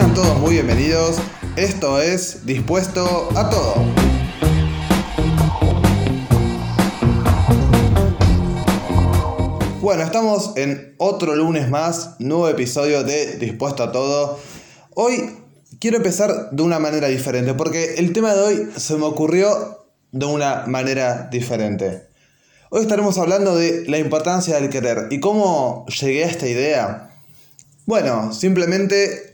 Sean todos muy bienvenidos. Esto es Dispuesto a Todo. Bueno, estamos en otro lunes más, nuevo episodio de Dispuesto a Todo. Hoy quiero empezar de una manera diferente, porque el tema de hoy se me ocurrió de una manera diferente. Hoy estaremos hablando de la importancia del querer y cómo llegué a esta idea. Bueno, simplemente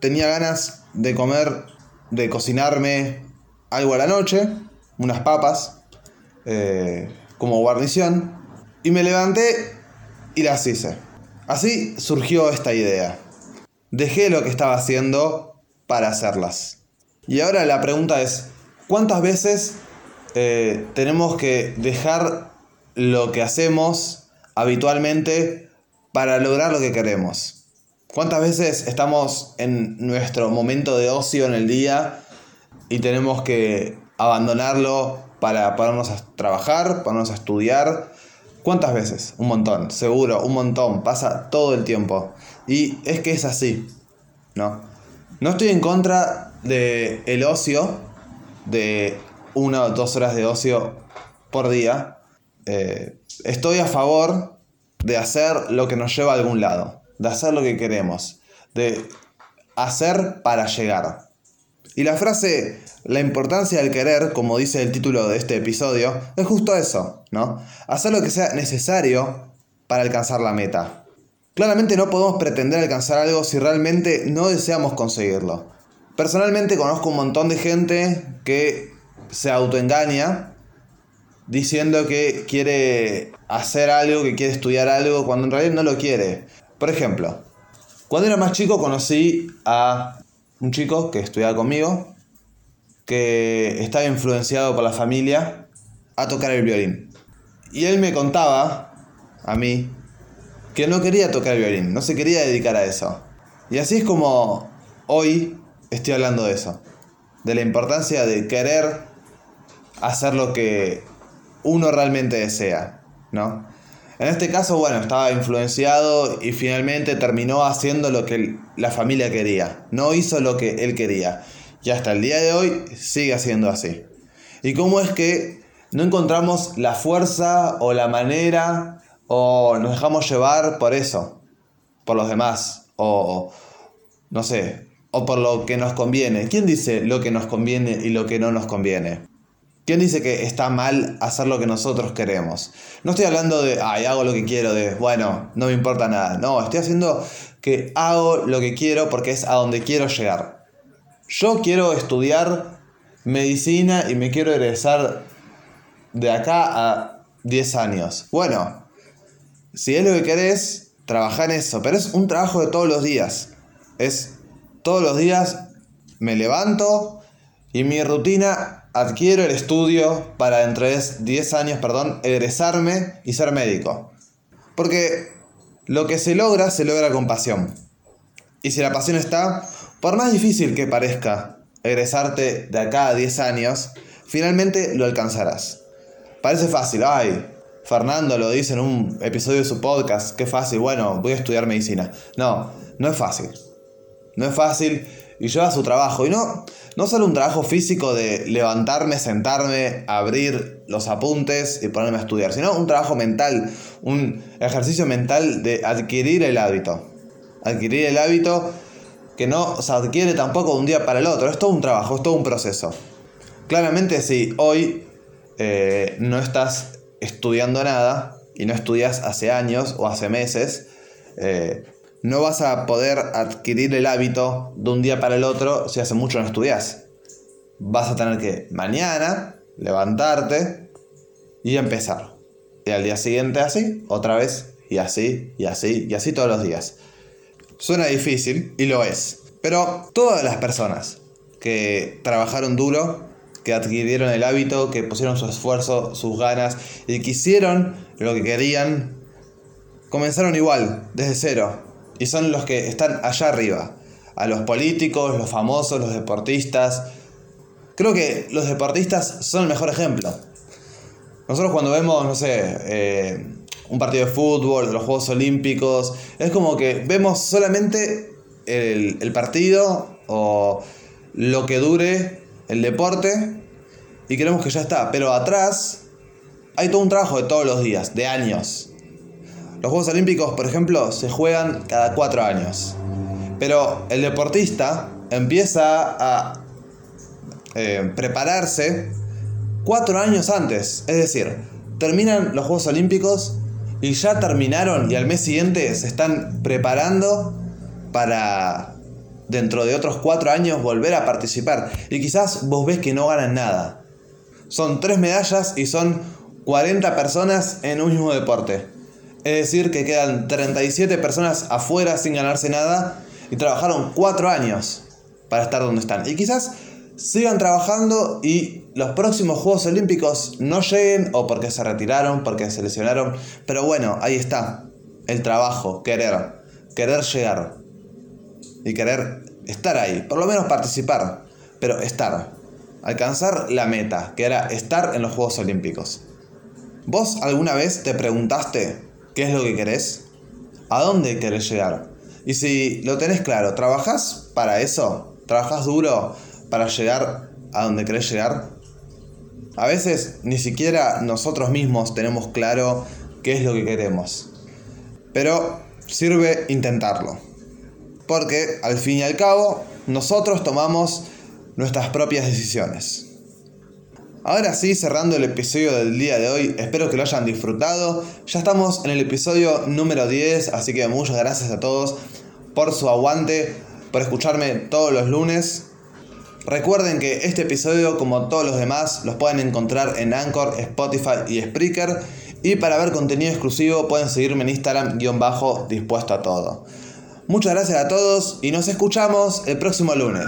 tenía ganas de comer, de cocinarme algo a la noche, unas papas, eh, como guarnición, y me levanté y las hice. Así surgió esta idea. Dejé lo que estaba haciendo para hacerlas. Y ahora la pregunta es, ¿cuántas veces eh, tenemos que dejar lo que hacemos habitualmente para lograr lo que queremos? ¿Cuántas veces estamos en nuestro momento de ocio en el día y tenemos que abandonarlo para ponernos a trabajar, ponernos a estudiar? ¿Cuántas veces? Un montón, seguro, un montón, pasa todo el tiempo. Y es que es así, ¿no? No estoy en contra de el ocio, de una o dos horas de ocio por día. Eh, estoy a favor de hacer lo que nos lleva a algún lado, de hacer lo que queremos, de hacer para llegar. Y la frase, la importancia del querer, como dice el título de este episodio, es justo eso, ¿no? Hacer lo que sea necesario para alcanzar la meta. Claramente no podemos pretender alcanzar algo si realmente no deseamos conseguirlo. Personalmente conozco un montón de gente que se autoengaña diciendo que quiere hacer algo, que quiere estudiar algo, cuando en realidad no lo quiere. Por ejemplo, cuando era más chico conocí a un chico que estudiaba conmigo, que estaba influenciado por la familia a tocar el violín. Y él me contaba, a mí, que no quería tocar el violín, no se quería dedicar a eso. Y así es como hoy estoy hablando de eso, de la importancia de querer hacer lo que uno realmente desea, ¿no? En este caso, bueno, estaba influenciado y finalmente terminó haciendo lo que la familia quería, no hizo lo que él quería. Y hasta el día de hoy sigue siendo así. ¿Y cómo es que no encontramos la fuerza o la manera o nos dejamos llevar por eso, por los demás, o no sé, o por lo que nos conviene. ¿Quién dice lo que nos conviene y lo que no nos conviene? ¿Quién dice que está mal hacer lo que nosotros queremos? No estoy hablando de, ay, hago lo que quiero, de, bueno, no me importa nada. No, estoy haciendo que hago lo que quiero porque es a donde quiero llegar. Yo quiero estudiar medicina y me quiero egresar de acá a 10 años. Bueno, si es lo que querés, trabaja en eso. Pero es un trabajo de todos los días. Es todos los días me levanto y mi rutina adquiero el estudio para dentro de 10 años, perdón, egresarme y ser médico. Porque lo que se logra, se logra con pasión. Y si la pasión está, por más difícil que parezca egresarte de acá a 10 años, finalmente lo alcanzarás. Parece fácil, ay, Fernando lo dice en un episodio de su podcast, qué fácil, bueno, voy a estudiar medicina. No, no es fácil. No es fácil y lleva su trabajo. Y no, no solo un trabajo físico de levantarme, sentarme, abrir los apuntes y ponerme a estudiar, sino un trabajo mental, un ejercicio mental de adquirir el hábito. Adquirir el hábito que no se adquiere tampoco de un día para el otro, es todo un trabajo, es todo un proceso. Claramente si hoy eh, no estás estudiando nada y no estudias hace años o hace meses, eh, no vas a poder adquirir el hábito de un día para el otro si hace mucho no estudias. Vas a tener que mañana levantarte y empezar. Y al día siguiente así, otra vez, y así, y así, y así todos los días. Suena difícil, y lo es. Pero todas las personas que trabajaron duro que adquirieron el hábito, que pusieron su esfuerzo, sus ganas y que hicieron lo que querían, comenzaron igual, desde cero. Y son los que están allá arriba. A los políticos, los famosos, los deportistas. Creo que los deportistas son el mejor ejemplo. Nosotros cuando vemos, no sé, eh, un partido de fútbol, los Juegos Olímpicos, es como que vemos solamente el, el partido o lo que dure el deporte y queremos que ya está. Pero atrás hay todo un trabajo de todos los días, de años. Los Juegos Olímpicos, por ejemplo, se juegan cada cuatro años. Pero el deportista empieza a eh, prepararse cuatro años antes. Es decir, terminan los Juegos Olímpicos y ya terminaron y al mes siguiente se están preparando para dentro de otros cuatro años volver a participar. Y quizás vos ves que no ganan nada. Son tres medallas y son 40 personas en un mismo deporte. Es decir, que quedan 37 personas afuera sin ganarse nada y trabajaron cuatro años para estar donde están. Y quizás sigan trabajando y los próximos Juegos Olímpicos no lleguen o porque se retiraron, porque se lesionaron. Pero bueno, ahí está. El trabajo, querer, querer llegar y querer estar ahí, por lo menos participar, pero estar, alcanzar la meta, que era estar en los Juegos Olímpicos. ¿Vos alguna vez te preguntaste qué es lo que querés? ¿A dónde querés llegar? Y si lo tenés claro, ¿trabajás para eso? ¿Trabajás duro para llegar a donde querés llegar? A veces ni siquiera nosotros mismos tenemos claro qué es lo que queremos. Pero sirve intentarlo. Porque al fin y al cabo, nosotros tomamos nuestras propias decisiones. Ahora sí, cerrando el episodio del día de hoy, espero que lo hayan disfrutado. Ya estamos en el episodio número 10, así que muchas gracias a todos por su aguante, por escucharme todos los lunes. Recuerden que este episodio, como todos los demás, los pueden encontrar en Anchor, Spotify y Spreaker. Y para ver contenido exclusivo pueden seguirme en Instagram guion bajo dispuesto a todo. Muchas gracias a todos y nos escuchamos el próximo lunes.